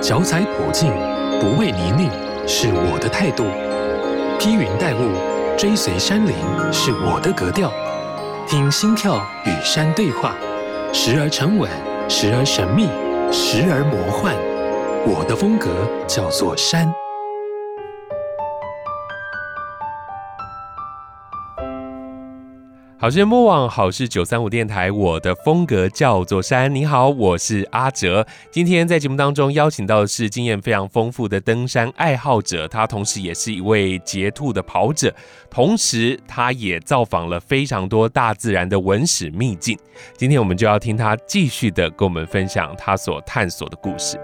脚踩普径，不畏泥泞，是我的态度；披云戴雾，追随山林，是我的格调。听心跳与山对话，时而沉稳，时而神秘，时而魔幻。我的风格叫做山。好事莫忘，好事九三五电台，我的风格叫做山。你好，我是阿哲。今天在节目当中邀请到的是经验非常丰富的登山爱好者，他同时也是一位捷兔的跑者，同时他也造访了非常多大自然的文史秘境。今天我们就要听他继续的跟我们分享他所探索的故事。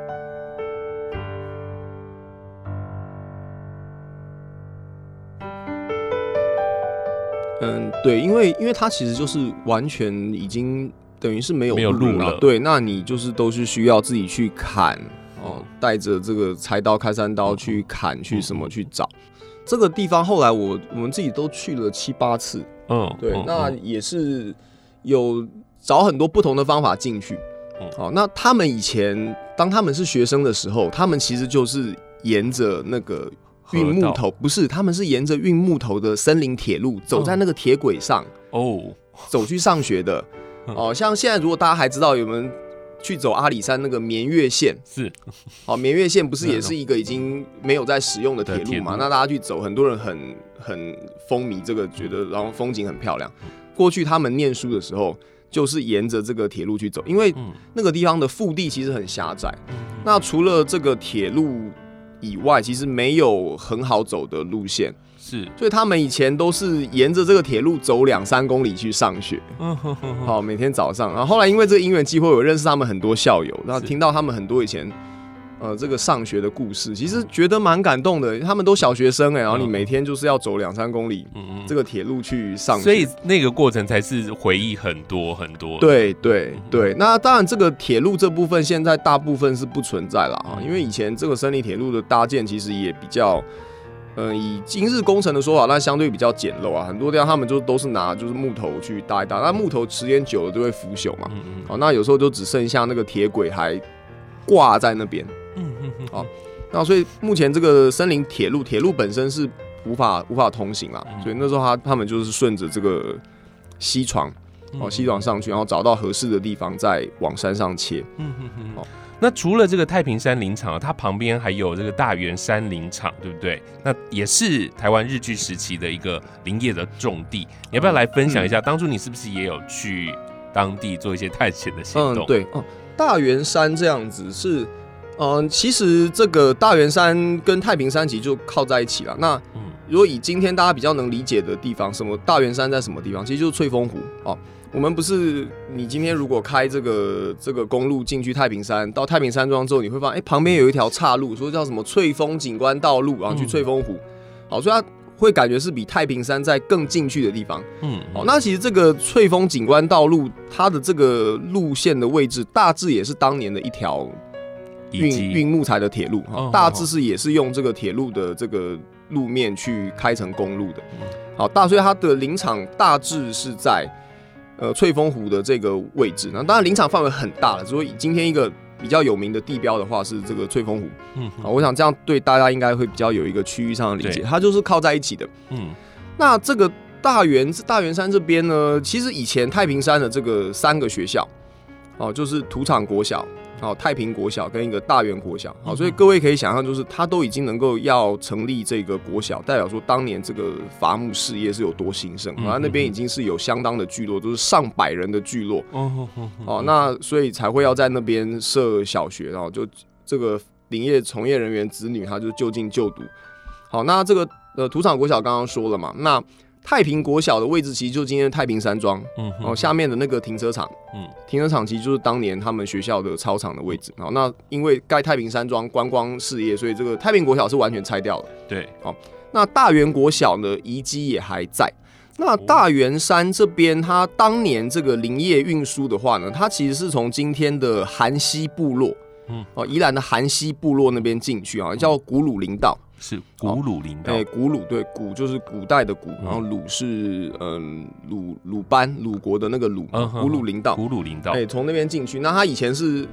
嗯，对，因为因为它其实就是完全已经等于是没有路了，对，那你就是都是需要自己去砍哦，带着这个柴刀、开山刀去砍，去什么去找、嗯、这个地方。后来我我们自己都去了七八次，嗯，对，那也是有找很多不同的方法进去。好、嗯哦，那他们以前当他们是学生的时候，他们其实就是沿着那个。运木头不是，他们是沿着运木头的森林铁路走在那个铁轨上哦，走去上学的哦。像现在如果大家还知道有没有去走阿里山那个绵月线是，哦，绵月线不是也是一个已经没有在使用的铁路嘛？那大家去走，很多人很很风靡这个，觉得然后风景很漂亮。过去他们念书的时候就是沿着这个铁路去走，因为那个地方的腹地其实很狭窄。那除了这个铁路。以外，其实没有很好走的路线，是，所以他们以前都是沿着这个铁路走两三公里去上学。嗯哼哼，好，每天早上，然后后来因为这个因缘机会，我认识他们很多校友，然后听到他们很多以前呃这个上学的故事，其实觉得蛮感动的。他们都小学生哎，然后你每天就是要走两三公里，这个铁路去上学，所以那个过程才是回忆很多很多。对对对，那当然这个铁路这部分现在大部分是不存在了啊，因为以前这个森林铁路的搭建其实也比较，嗯，以今日工程的说法，那相对比较简陋啊，很多地方他们就都是拿就是木头去搭一搭，那木头时间久了就会腐朽嘛，好，那有时候就只剩下那个铁轨还挂在那边，好，那所以目前这个森林铁路铁路本身是无法无法通行啦，所以那时候他他们就是顺着这个西床。哦，西床上去，然后找到合适的地方，再往山上切。嗯哼哼。哦，那除了这个太平山林场，它旁边还有这个大圆山林场，对不对？那也是台湾日据时期的一个林业的重地。你要不要来分享一下？当初你是不是也有去当地做一些探险的行动？嗯，对。哦，大圆山这样子是，嗯，其实这个大元山跟太平山其实就靠在一起了。那如果以今天大家比较能理解的地方，什么大元山在什么地方？其实就是翠峰湖哦。我们不是你今天如果开这个这个公路进去太平山，到太平山庄之后，你会发现，哎，旁边有一条岔路，说叫什么翠峰景观道路，然后去翠峰湖。好，所以它会感觉是比太平山在更进去的地方。嗯，好，那其实这个翠峰景观道路，它的这个路线的位置，大致也是当年的一条运运木材的铁路，大致是也是用这个铁路的这个路面去开成公路的。好，大所以它的林场大致是在。呃，翠峰湖的这个位置，那当然林场范围很大了。所以今天一个比较有名的地标的话是这个翠峰湖。嗯，好，我想这样对大家应该会比较有一个区域上的理解。它就是靠在一起的。嗯，那这个大元大元山这边呢，其实以前太平山的这个三个学校，哦，就是土场国小。好，太平国小跟一个大元国小，好，所以各位可以想象，就是他都已经能够要成立这个国小，代表说当年这个伐木事业是有多兴盛，啊，那边已经是有相当的聚落，都是上百人的聚落，哦，那所以才会要在那边设小学，然后就这个林业从业人员子女，他就就近就读。好，那这个呃土场国小刚刚说了嘛，那。太平国小的位置其实就是今天的太平山庄，嗯，然后下面的那个停车场，嗯，停车场其实就是当年他们学校的操场的位置。好，那因为盖太平山庄观光事业，所以这个太平国小是完全拆掉了。对，好，那大元国小呢，遗迹也还在。那大元山这边，它当年这个林业运输的话呢，它其实是从今天的寒溪部落，嗯，哦，宜兰的寒溪部落那边进去啊，叫古鲁林道。是古鲁林道，哎，古鲁对，古就是古代的古，然后鲁是嗯鲁鲁班鲁国的那个鲁，古鲁林道，古鲁林道，哎，从那边进去，那他以前是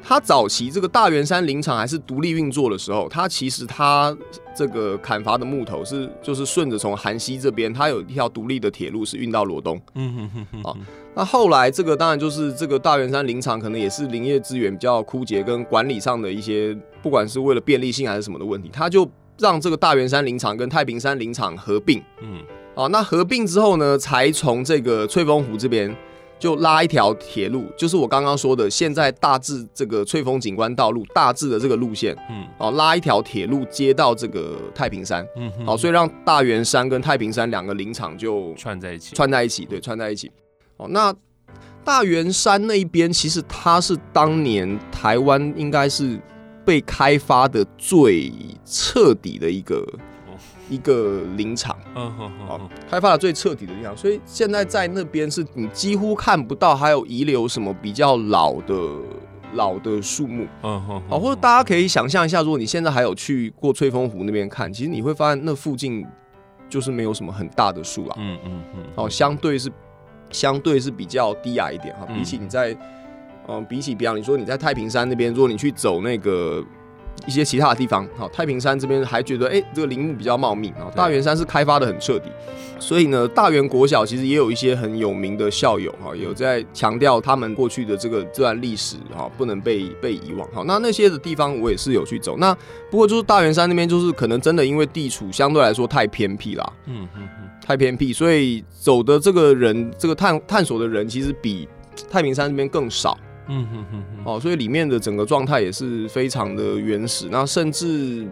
他早期这个大圆山林场还是独立运作的时候，他其实他这个砍伐的木头是就是顺着从韩西这边，它有一条独立的铁路是运到罗东。嗯哼哼哼。啊，那后来这个当然就是这个大圆山林场可能也是林业资源比较枯竭，跟管理上的一些，不管是为了便利性还是什么的问题，它就让这个大圆山林场跟太平山林场合并。嗯。啊，那合并之后呢，才从这个翠峰湖这边。就拉一条铁路，就是我刚刚说的，现在大致这个翠峰景观道路大致的这个路线，嗯，哦，拉一条铁路接到这个太平山，嗯，好，所以让大圆山跟太平山两个林场就串在一起，串在一起，对，串在一起。哦，那大圆山那一边，其实它是当年台湾应该是被开发的最彻底的一个。一个林场，嗯哼哼，好，开发的最彻底的地方，所以现在在那边是你几乎看不到还有遗留什么比较老的老的树木，嗯哼，好，或者大家可以想象一下，如果你现在还有去过翠峰湖那边看，其实你会发现那附近就是没有什么很大的树啊，嗯嗯嗯，哦，相对是相对是比较低矮一点哈，比起你在，嗯，比起比方你说你在太平山那边，如果你去走那个。一些其他的地方，好，太平山这边还觉得，哎、欸，这个林木比较茂密啊。大圆山是开发的很彻底，所以呢，大圆国小其实也有一些很有名的校友哈，有在强调他们过去的这个这段历史哈，不能被被遗忘。好，那那些的地方我也是有去走。那不过就是大圆山那边，就是可能真的因为地处相对来说太偏僻啦，嗯嗯嗯，太偏僻，所以走的这个人，这个探探索的人，其实比太平山这边更少。嗯哼哼哼，哦，所以里面的整个状态也是非常的原始，那甚至，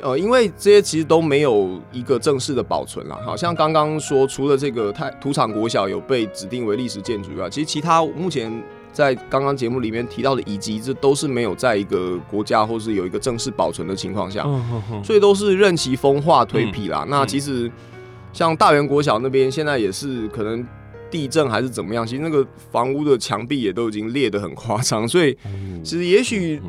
呃，因为这些其实都没有一个正式的保存啦，好像刚刚说，除了这个太土场国小有被指定为历史建筑以外，其实其他目前在刚刚节目里面提到的遗迹，这都是没有在一个国家或是有一个正式保存的情况下，所以都是任其风化颓圮啦。那其实像大圆国小那边，现在也是可能。地震还是怎么样？其实那个房屋的墙壁也都已经裂得很夸张，所以其实也许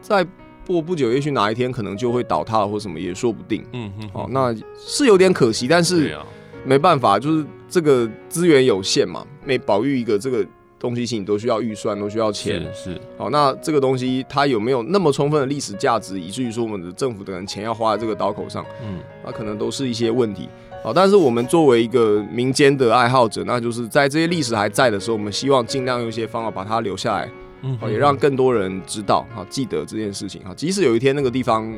在过不久，也许哪一天可能就会倒塌了或什么也说不定。嗯哼，好，那是有点可惜，但是没办法，就是这个资源有限嘛，每保育一个这个东西，你都需要预算，都需要钱。是，是，好，那这个东西它有没有那么充分的历史价值，以至于说我们的政府的人钱要花在这个刀口上？嗯，那可能都是一些问题。好，但是我们作为一个民间的爱好者，那就是在这些历史还在的时候，我们希望尽量用一些方法把它留下来，嗯，也让更多人知道，好，记得这件事情，好，即使有一天那个地方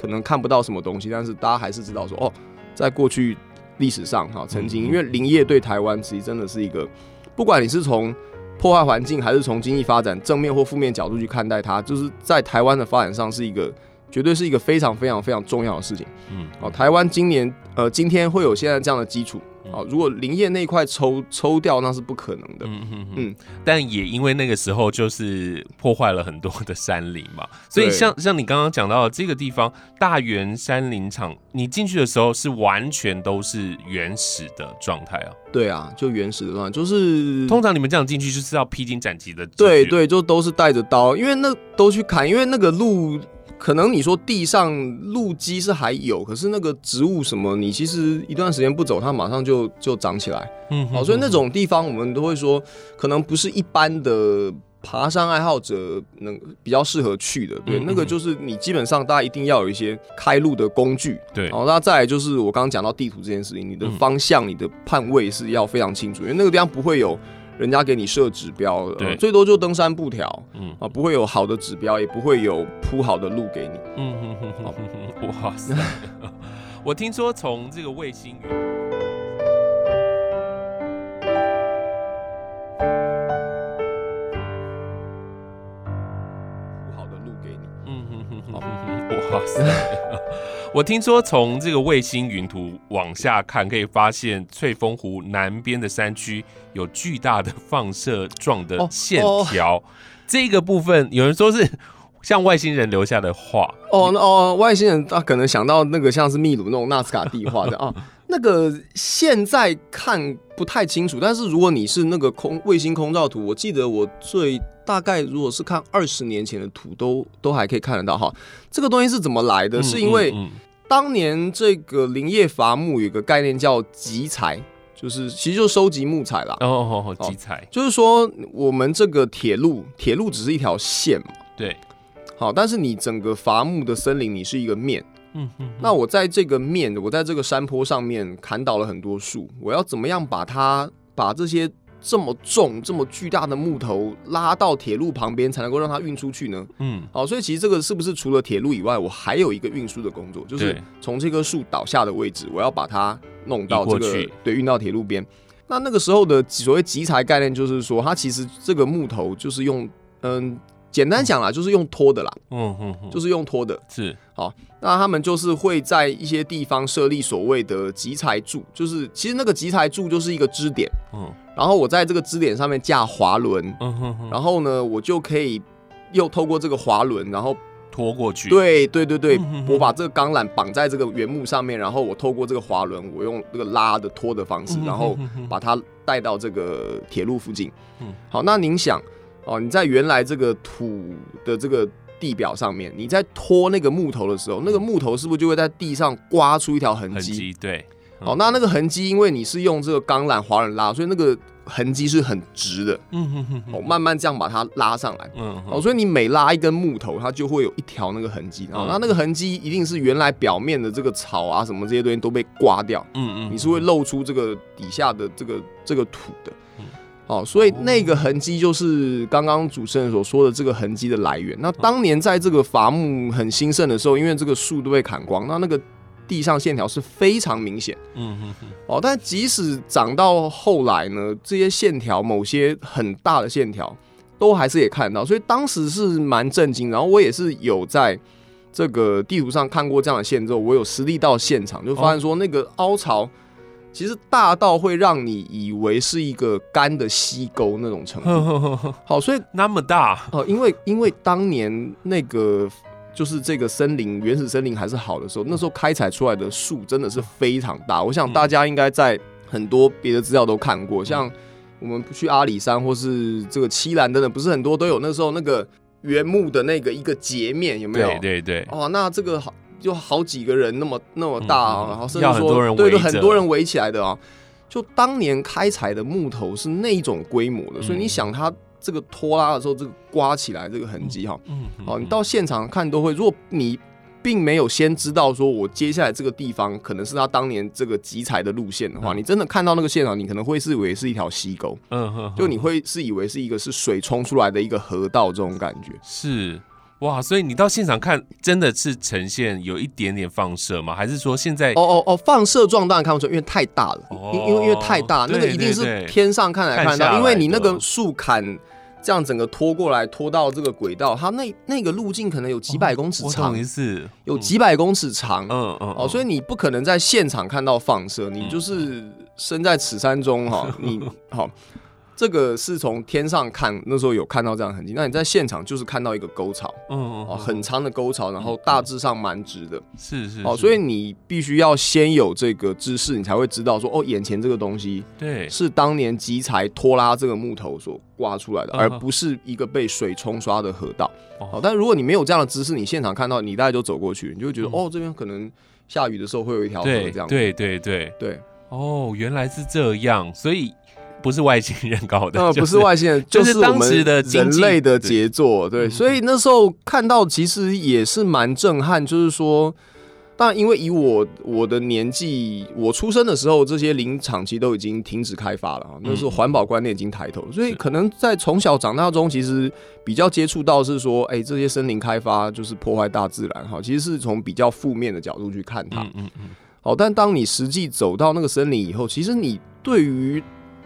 可能看不到什么东西，但是大家还是知道说，哦，在过去历史上，哈，曾经，因为林业对台湾其实真的是一个，不管你是从破坏环境，还是从经济发展正面或负面角度去看待它，就是在台湾的发展上是一个。绝对是一个非常非常非常重要的事情。嗯，哦，台湾今年呃，今天会有现在这样的基础。哦，如果林业那一块抽抽掉，那是不可能的。嗯嗯嗯。但也因为那个时候就是破坏了很多的山林嘛，所以像像你刚刚讲到的这个地方大圆山林场，你进去的时候是完全都是原始的状态啊。对啊，就原始的状态，就是通常你们这样进去就是要披荆斩棘的。对对，就都是带着刀，因为那都去砍，因为那个路。可能你说地上路基是还有，可是那个植物什么，你其实一段时间不走，它马上就就长起来。嗯，好，所以那种地方我们都会说，可能不是一般的爬山爱好者能比较适合去的。对，那个就是你基本上大家一定要有一些开路的工具。对，好，那再来就是我刚刚讲到地图这件事情，你的方向、你的判位是要非常清楚，因为那个地方不会有。人家给你设指标，对，最多就登山布条，嗯啊，不会有好的指标，也不会有铺好的路给你。嗯哼哼哼哼，哇塞！我听说从这个卫星云铺好的路给你。嗯哼哼哼哼，哇塞！我听说从这个卫星云图往下看，可以发现翠峰湖南边的山区有巨大的放射状的线条。Oh, oh. 这个部分有人说是像外星人留下的画。哦哦，外星人他可能想到那个像是秘鲁那种纳斯卡地画的啊。那个现在看不太清楚，但是如果你是那个空卫星空照图，我记得我最大概如果是看二十年前的图，都都还可以看得到哈。这个东西是怎么来的？是因为当年这个林业伐木有个概念叫集材，就是其实就收集木材啦。哦哦哦，集材，就是说我们这个铁路，铁路只是一条线嘛。对。好，但是你整个伐木的森林，你是一个面。嗯嗯。那我在这个面，我在这个山坡上面砍倒了很多树，我要怎么样把它把这些这么重、这么巨大的木头拉到铁路旁边，才能够让它运出去呢？嗯。好，所以其实这个是不是除了铁路以外，我还有一个运输的工作，就是从这棵树倒下的位置，我要把它弄到这个对，运到铁路边。那那个时候的所谓集材概念，就是说它其实这个木头就是用嗯。简单讲啦，就是用拖的啦，嗯嗯，就是用拖的，是好。那他们就是会在一些地方设立所谓的集材柱，就是其实那个集材柱就是一个支点，嗯，然后我在这个支点上面架滑轮，嗯哼哼，然后呢，我就可以又透过这个滑轮，然后拖过去，对对对对，我把这个钢缆绑在这个原木上面，然后我透过这个滑轮，我用这个拉的拖的方式，然后把它带到这个铁路附近，嗯，好，那您想。哦，你在原来这个土的这个地表上面，你在拖那个木头的时候，那个木头是不是就会在地上刮出一条痕迹？对。哦，那那个痕迹，因为你是用这个钢缆、滑轮拉，所以那个痕迹是很直的。嗯哼哼。哦，慢慢这样把它拉上来。嗯。哦，所以你每拉一根木头，它就会有一条那个痕迹。哦，那那个痕迹一定是原来表面的这个草啊什么这些东西都被刮掉。嗯嗯。你是会露出这个底下的这个这个土的。哦，所以那个痕迹就是刚刚主持人所说的这个痕迹的来源。那当年在这个伐木很兴盛的时候，因为这个树都被砍光，那那个地上线条是非常明显。嗯嗯嗯。哦，但即使长到后来呢，这些线条某些很大的线条都还是也看到，所以当时是蛮震惊。然后我也是有在这个地图上看过这样的线之后，我有实地到现场，就发现说那个凹槽。其实大到会让你以为是一个干的溪沟那种程度。好，所以那么大哦，因为因为当年那个就是这个森林原始森林还是好的时候，那时候开采出来的树真的是非常大。我想大家应该在很多别的资料都看过，像我们去阿里山或是这个七兰等等，不是很多都有那时候那个原木的那个一个截面有没有？对对对。哦，那这个好。就好几个人那么那么大啊，然后甚至说对，对很多人围起来的啊。就当年开采的木头是那一种规模的，所以你想它这个拖拉的时候，这个刮起来这个痕迹哈，嗯，好，你到现场看都会。如果你并没有先知道说我接下来这个地方可能是他当年这个集采的路线的话，你真的看到那个现场，你可能会是以为是一条溪沟，嗯，就你会是以为是一个是水冲出来的一个河道这种感觉是。哇，所以你到现场看，真的是呈现有一点点放射吗？还是说现在？哦哦哦，放射状当然看不出，因为太大了，因因为因为太大，那个一定是天上看来看到，因为你那个树砍这样整个拖过来，拖到这个轨道，它那那个路径可能有几百公尺长，有几百公尺长，嗯嗯，哦，所以你不可能在现场看到放射，你就是身在此山中哈，你好。这个是从天上看，那时候有看到这样的痕迹。那你在现场就是看到一个沟槽，嗯哦，很长的沟槽，然后大致上蛮直的，是是哦，所以你必须要先有这个知识，你才会知道说，哦，眼前这个东西对。是当年集材拖拉这个木头所刮出来的，而不是一个被水冲刷的河道。哦，但如果你没有这样的知识，你现场看到，你大概就走过去，你就会觉得，哦，这边可能下雨的时候会有一条河这样。对对对。对，哦，原来是这样，所以。不是外星人搞的，呃，不是外星人，就是当时的人类的杰作，对，所以那时候看到其实也是蛮震撼，就是说，当然因为以我我的年纪，我出生的时候，这些林场其实都已经停止开发了，那时候环保观念已经抬头，所以可能在从小长大中，其实比较接触到是说，哎，这些森林开发就是破坏大自然，哈，其实是从比较负面的角度去看它，嗯嗯嗯，好，但当你实际走到那个森林以后，其实你对于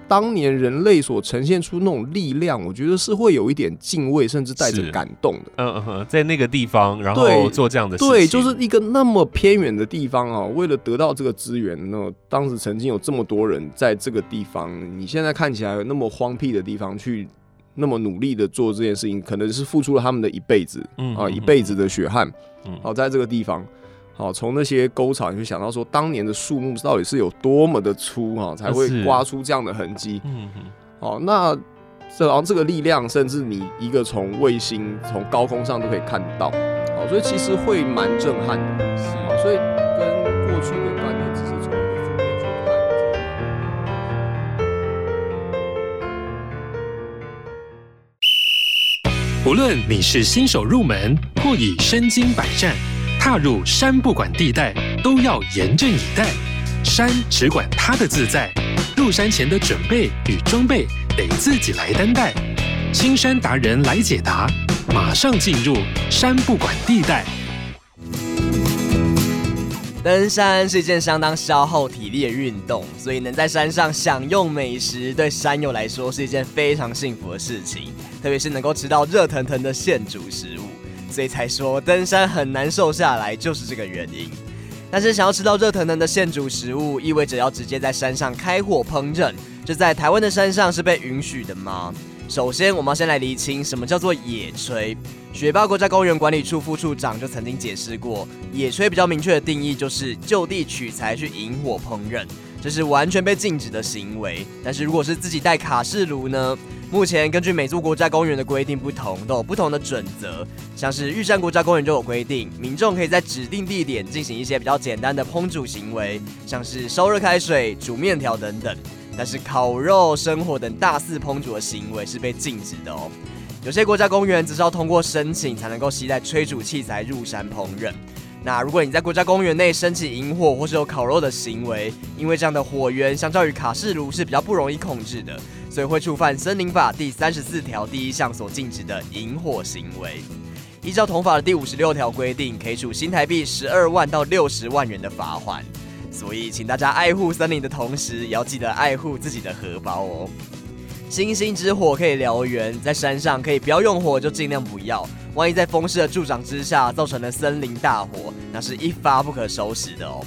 当年人类所呈现出那种力量，我觉得是会有一点敬畏，甚至带着感动的。嗯嗯，在那个地方，然后做这样的事情，对，就是一个那么偏远的地方啊，为了得到这个资源，那当时曾经有这么多人在这个地方，你现在看起来那么荒僻的地方，去那么努力的做这件事情，可能是付出了他们的一辈子，嗯啊，一辈子的血汗，嗯，好，在这个地方。好从那些沟槽你会想到说当年的树木到底是有多么的粗啊才会刮出这样的痕迹嗯嗯。哦那这然后这个力量甚至你一个从卫星从高空上都可以看到。好所以其实会蛮震撼的是。所以过去的锻念只是从一个负面去看。不论你是新手入门或已身经百战踏入山不管地带，都要严阵以待。山只管它的自在，入山前的准备与装备得自己来担待。青山达人来解答，马上进入山不管地带。登山是一件相当消耗体力的运动，所以能在山上享用美食，对山友来说是一件非常幸福的事情。特别是能够吃到热腾腾的现煮食物，所以才说登山很难瘦下来，就是这个原因。但是想要吃到热腾腾的现煮食物，意味着要直接在山上开火烹饪，这在台湾的山上是被允许的吗？首先，我们要先来厘清什么叫做野炊。雪霸国家公园管理处副处长就曾经解释过，野炊比较明确的定义就是就地取材去引火烹饪，这是完全被禁止的行为。但是如果是自己带卡式炉呢？目前根据每座国家公园的规定不同，都有不同的准则。像是玉山国家公园就有规定，民众可以在指定地点进行一些比较简单的烹煮行为，像是烧热开水、煮面条等等。但是烤肉、生火等大肆烹煮的行为是被禁止的哦。有些国家公园只是要通过申请才能够携带炊煮器材入山烹饪。那如果你在国家公园内升起引火或是有烤肉的行为，因为这样的火源相较于卡式炉是比较不容易控制的，所以会触犯森林法第三十四条第一项所禁止的引火行为。依照同法的第五十六条规定，可以处新台币十二万到六十万元的罚锾。所以，请大家爱护森林的同时，也要记得爱护自己的荷包哦。星星之火可以燎原，在山上可以不要用火就尽量不要。万一在风势的助长之下，造成了森林大火，那是一发不可收拾的哦。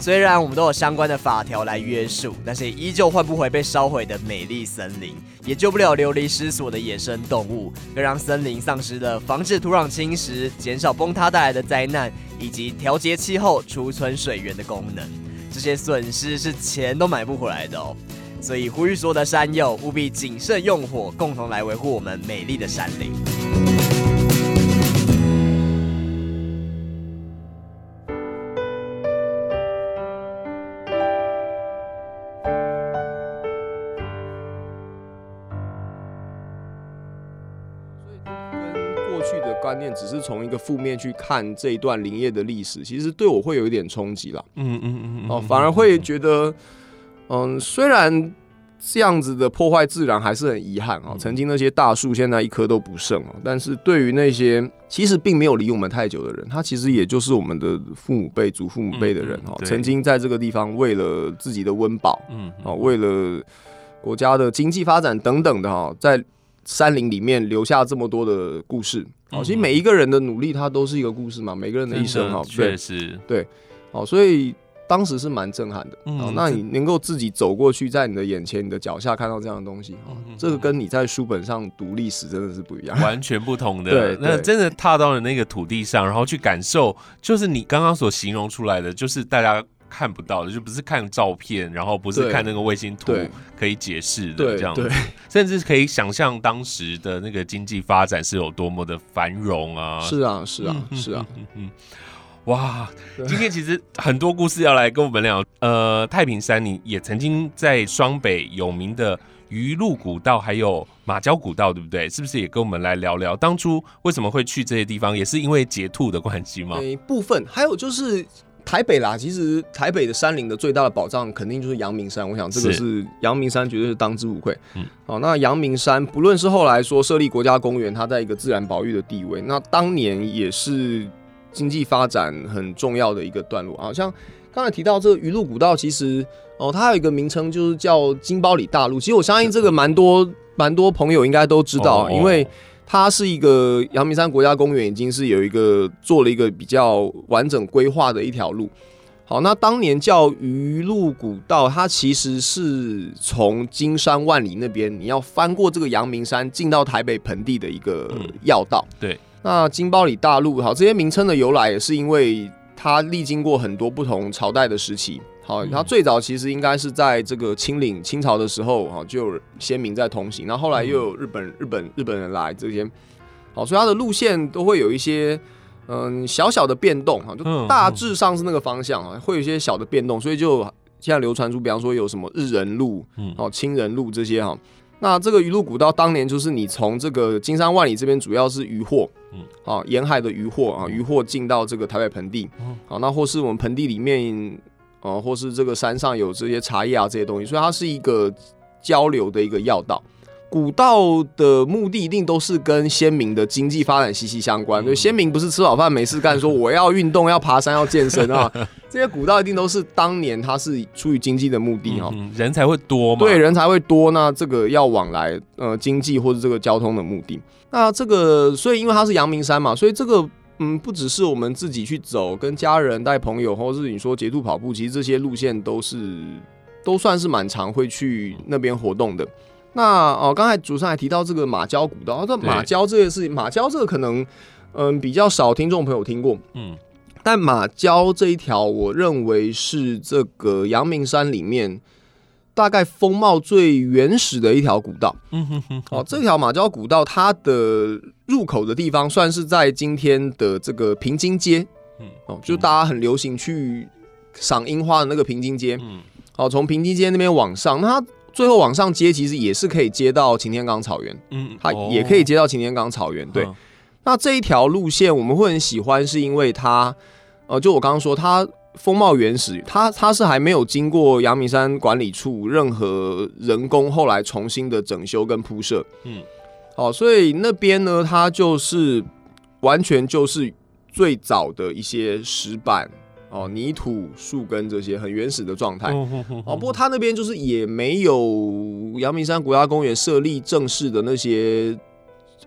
虽然我们都有相关的法条来约束，但是依旧换不回被烧毁的美丽森林，也救不了流离失所的野生动物，更让森林丧失了防止土壤侵蚀、减少崩塌带来的灾难，以及调节气候、储存水源的功能。这些损失是钱都买不回来的哦，所以呼吁所有的山友务必谨慎用火，共同来维护我们美丽的山林。只是从一个负面去看这一段林业的历史，其实对我会有一点冲击啦。嗯嗯嗯哦，反而会觉得，嗯，虽然这样子的破坏自然还是很遗憾啊。曾经那些大树现在一棵都不剩啊。但是对于那些其实并没有离我们太久的人，他其实也就是我们的父母辈、祖父母辈的人哈。曾经在这个地方为了自己的温饱，嗯，哦，为了国家的经济发展等等的哈，在。山林里面留下这么多的故事，好，其实每一个人的努力，它都是一个故事嘛。每个人的一生，哈，确实，对，好，所以当时是蛮震撼的。嗯，那你能够自己走过去，在你的眼前、你的脚下看到这样的东西，哈，这个跟你在书本上读历史真的是不一样，完全不同的。对，那真的踏到了那个土地上，然后去感受，就是你刚刚所形容出来的，就是大家。看不到的，就不是看照片，然后不是看那个卫星图可以解释的这样子，甚至可以想象当时的那个经济发展是有多么的繁荣啊！是啊，是啊，是啊，嗯嗯，哇！今天其实很多故事要来跟我们聊。呃，太平山，你也曾经在双北有名的鱼路古道，还有马交古道，对不对？是不是也跟我们来聊聊当初为什么会去这些地方？也是因为截兔的关系吗？一部分，还有就是。台北啦，其实台北的山林的最大的保障，肯定就是阳明山。我想这个是阳明山，绝对是当之无愧。嗯，好，那阳明山不论是后来说设立国家公园，它在一个自然保育的地位，那当年也是经济发展很重要的一个段落。好像刚才提到这个鱼路古道，其实哦，它有一个名称就是叫金包里大路。其实我相信这个蛮多蛮多朋友应该都知道，因为。它是一个阳明山国家公园，已经是有一个做了一个比较完整规划的一条路。好，那当年叫鱼路古道，它其实是从金山万里那边，你要翻过这个阳明山进到台北盆地的一个要道。嗯、对，那金包里大路，好，这些名称的由来也是因为它历经过很多不同朝代的时期。好，它最早其实应该是在这个清领清朝的时候，哈，就有先民在通行，然后后来又有日本日本日本人来这些，好，所以它的路线都会有一些嗯小小的变动，哈，就大致上是那个方向啊，会有一些小的变动，所以就现在流传出，比方说有什么日人路，哦，清人路这些哈，那这个鱼路古道当年就是你从这个金山万里这边主要是渔获，嗯，啊，沿海的渔获啊，渔获进到这个台北盆地，嗯，好，那或是我们盆地里面，啊，或是这个山上有这些茶叶啊这些东西，所以它是一个交流的一个要道。古道的目的一定都是跟先民的经济发展息息相关。就，先民不是吃饱饭没事干，说我要运动、要爬山、要健身啊。这些古道一定都是当年它是出于经济的目的哈，人才会多嘛。对，人才会多，那这个要往来呃经济或者这个交通的目的。那这个所以因为它是阳明山嘛，所以这个嗯不只是我们自己去走，跟家人带朋友，或者是你说捷度跑步，其实这些路线都是都算是蛮常会去那边活动的。那哦，刚才主持人还提到这个马交古道，这马交这个事情，马交这个可能嗯比较少听众朋友听过，嗯，但马交这一条，我认为是这个阳明山里面大概风貌最原始的一条古道。嗯哼哼，哦，这条马交古道它的入口的地方算是在今天的这个平津街，嗯，哦，就大家很流行去赏樱花的那个平津街，嗯，好，从平津街那边往上，那它。最后往上接，其实也是可以接到擎天岗草原，嗯，它也可以接到擎天岗草原。对，那这一条路线我们会很喜欢，是因为它，呃，就我刚刚说，它风貌原始，它它是还没有经过阳明山管理处任何人工后来重新的整修跟铺设，嗯，好，所以那边呢，它就是完全就是最早的一些石板。哦，泥土、树根这些很原始的状态。哦，不过它那边就是也没有阳明山国家公园设立正式的那些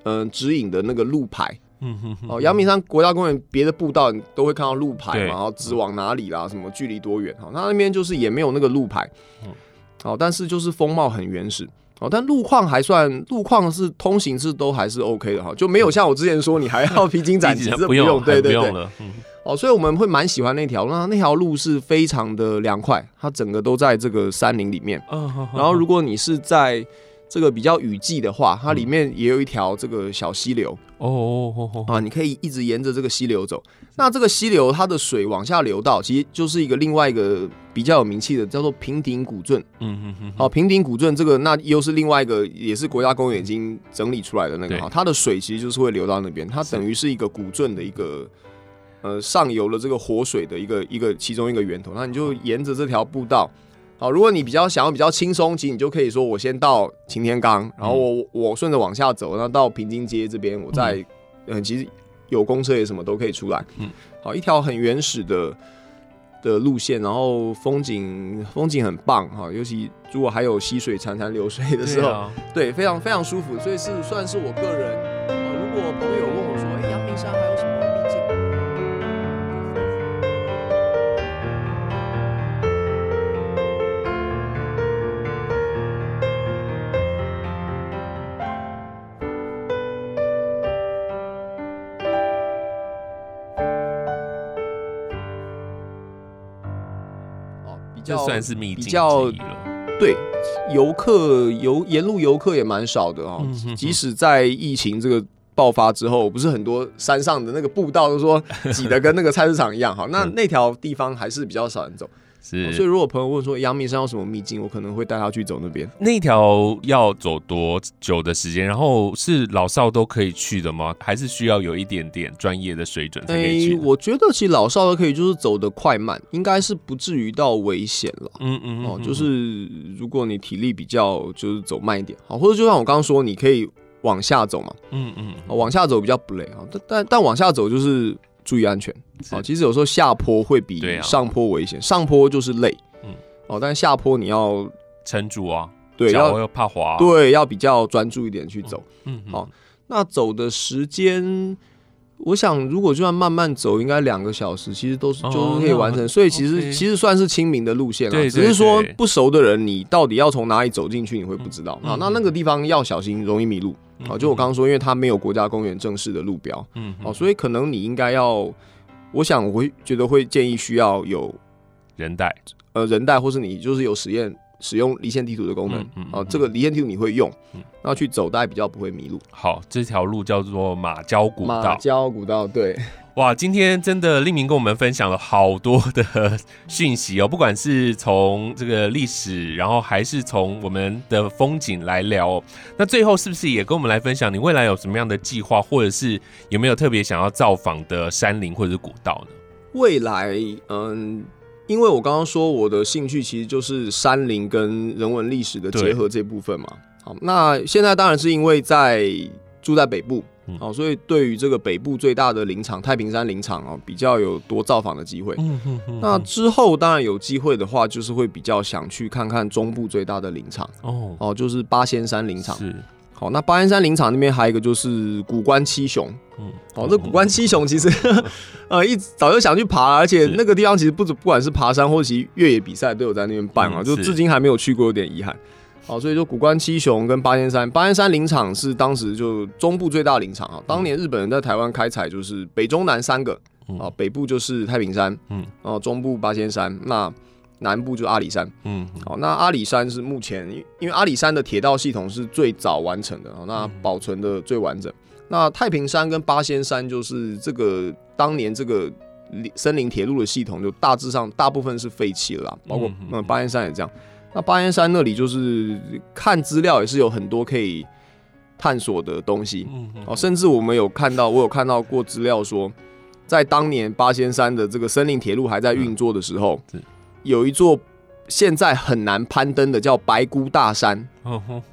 嗯、呃、指引的那个路牌。哦，阳明山国家公园别的步道你都会看到路牌嘛，然后指往哪里啦，什么距离多远。哦，那那边就是也没有那个路牌。哦，但是就是风貌很原始。哦，但路况还算，路况是通行是都还是 OK 的哈，就没有像我之前说你还要披荆斩棘，这不用，对对对。哦，所以我们会蛮喜欢那条，那那条路是非常的凉快，它整个都在这个山林里面。然后如果你是在这个比较雨季的话，它里面也有一条这个小溪流。哦哦哦啊，你可以一直沿着这个溪流走。那这个溪流它的水往下流到，其实就是一个另外一个比较有名气的，叫做平顶古镇。嗯嗯嗯。好，平顶古镇这个那又是另外一个，也是国家公园已经整理出来的那个。哈，它的水其实就是会流到那边，它等于是一个古镇的一个。呃，上游的这个活水的一个一个其中一个源头，那你就沿着这条步道，好，如果你比较想要比较轻松，其实你就可以说，我先到擎天岗，然后我我顺着往下走，那到平津街这边，我再嗯、呃，其实有公车也什么都可以出来，嗯，好，一条很原始的的路线，然后风景风景很棒哈，尤其如果还有溪水潺潺流水的时候，对，啊、对，非常非常舒服，所以是算是我个人，呃，如果朋友问我说，哎，阳明山还有算是秘境比较对游客游沿路游客也蛮少的哦，即使在疫情这个爆发之后，不是很多山上的那个步道都说挤得跟那个菜市场一样，好，那 那条地方还是比较少人走。是，所以如果朋友问说阳明山有什么秘境，我可能会带他去走那边。那条要走多久的时间？然后是老少都可以去的吗？还是需要有一点点专业的水准才可以去？欸，我觉得其实老少都可以，就是走的快慢，应该是不至于到危险了。嗯嗯哦，就是如果你体力比较，就是走慢一点，好，或者就像我刚刚说，你可以往下走嘛。嗯嗯，往下走比较不累啊，但但但往下走就是。注意安全。啊！其实有时候下坡会比上坡危险，上坡就是累，嗯，哦，但下坡你要撑住啊，对，要怕滑，对，要比较专注一点去走，嗯，好，那走的时间，我想如果就算慢慢走，应该两个小时，其实都是就是可以完成，所以其实其实算是清明的路线了，只是说不熟的人，你到底要从哪里走进去，你会不知道。啊，那那个地方要小心，容易迷路。好，就我刚刚说，因为它没有国家公园正式的路标，嗯，好，所以可能你应该要，我想我会觉得会建议需要有人带，呃，人带，或是你就是有实验使用离线地图的功能，啊、嗯嗯嗯，这个离线地图你会用，然后去走，大概比较不会迷路。好，这条路叫做马交古道。马交古道，对。哇，今天真的令明跟我们分享了好多的讯息哦，不管是从这个历史，然后还是从我们的风景来聊。那最后是不是也跟我们来分享你未来有什么样的计划，或者是有没有特别想要造访的山林或者是古道呢？未来，嗯，因为我刚刚说我的兴趣其实就是山林跟人文历史的结合这部分嘛。好，那现在当然是因为在住在北部。哦、嗯，所以对于这个北部最大的林场太平山林场哦，比较有多造访的机会。那之后当然有机会的话，就是会比较想去看看中部最大的林场。哦哦，就是八仙山林场。是。好，那八仙山林场那边还有一个就是古关七雄。嗯。哦，这古关七雄其实，呃，一早就想去爬，而且那个地方其实不止不管是爬山或其越野比赛都有在那边办啊，就至今还没有去过，有点遗憾。好，所以说古关七雄跟八仙山，八仙山林场是当时就中部最大林场啊。当年日本人在台湾开采就是北中南三个啊，北部就是太平山，嗯，然后中部八仙山，那南部就阿里山，嗯，好，那阿里山是目前因为阿里山的铁道系统是最早完成的，那保存的最完整。那太平山跟八仙山就是这个当年这个森林铁路的系统就大致上大部分是废弃了啦，包括那八仙山也这样。那八仙山那里就是看资料也是有很多可以探索的东西。哦，甚至我们有看到，我有看到过资料说，在当年八仙山的这个森林铁路还在运作的时候，有一座现在很难攀登的叫白姑大山。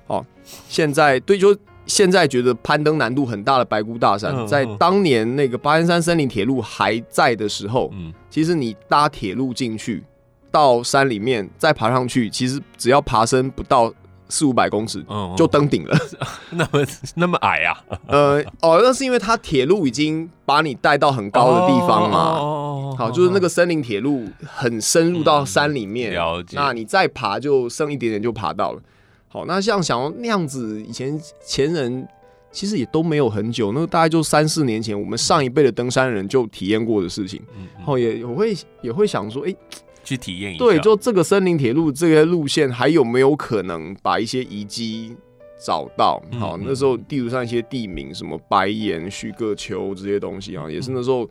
哦，现在对，就现在觉得攀登难度很大的白姑大山，在当年那个八仙山森林铁路还在的时候，其实你搭铁路进去。到山里面再爬上去，其实只要爬升不到四五百公尺，就登顶了。那么那么矮啊？呃，哦，那是因为它铁路已经把你带到很高的地方嘛。哦，好，就是那个森林铁路很深入到山里面，了解。那你再爬就剩一点点就爬到了。好，那像想要那样子，以前前人其实也都没有很久，那大概就三四年前，我们上一辈的登山人就体验过的事情。哦，也我会也会想说，哎。去体验一下，对，就这个森林铁路这些路线，还有没有可能把一些遗迹找到？好，那时候地图上一些地名，什么白岩、旭个丘这些东西啊，也是那时候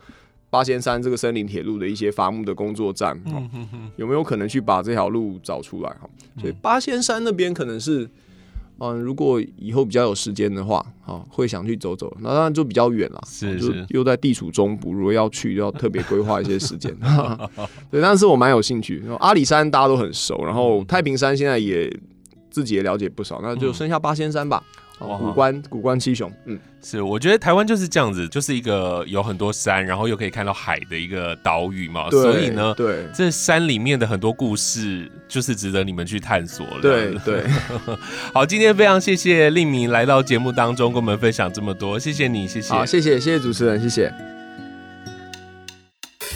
八仙山这个森林铁路的一些伐木的工作站。有没有可能去把这条路找出来？哈，所以八仙山那边可能是。嗯，如果以后比较有时间的话，啊，会想去走走。那当然就比较远了，是，是，又在地处中部，如果要去，就要特别规划一些时间。对，但是我蛮有兴趣。阿里山大家都很熟，然后太平山现在也自己也了解不少，那就剩下八仙山吧。谷关古关七雄，嗯，是，我觉得台湾就是这样子，就是一个有很多山，然后又可以看到海的一个岛屿嘛。所以呢，对，这山里面的很多故事，就是值得你们去探索了。对对。好，今天非常谢谢令明来到节目当中，跟我们分享这么多，谢谢你，谢谢。好，谢谢谢谢主持人，谢谢。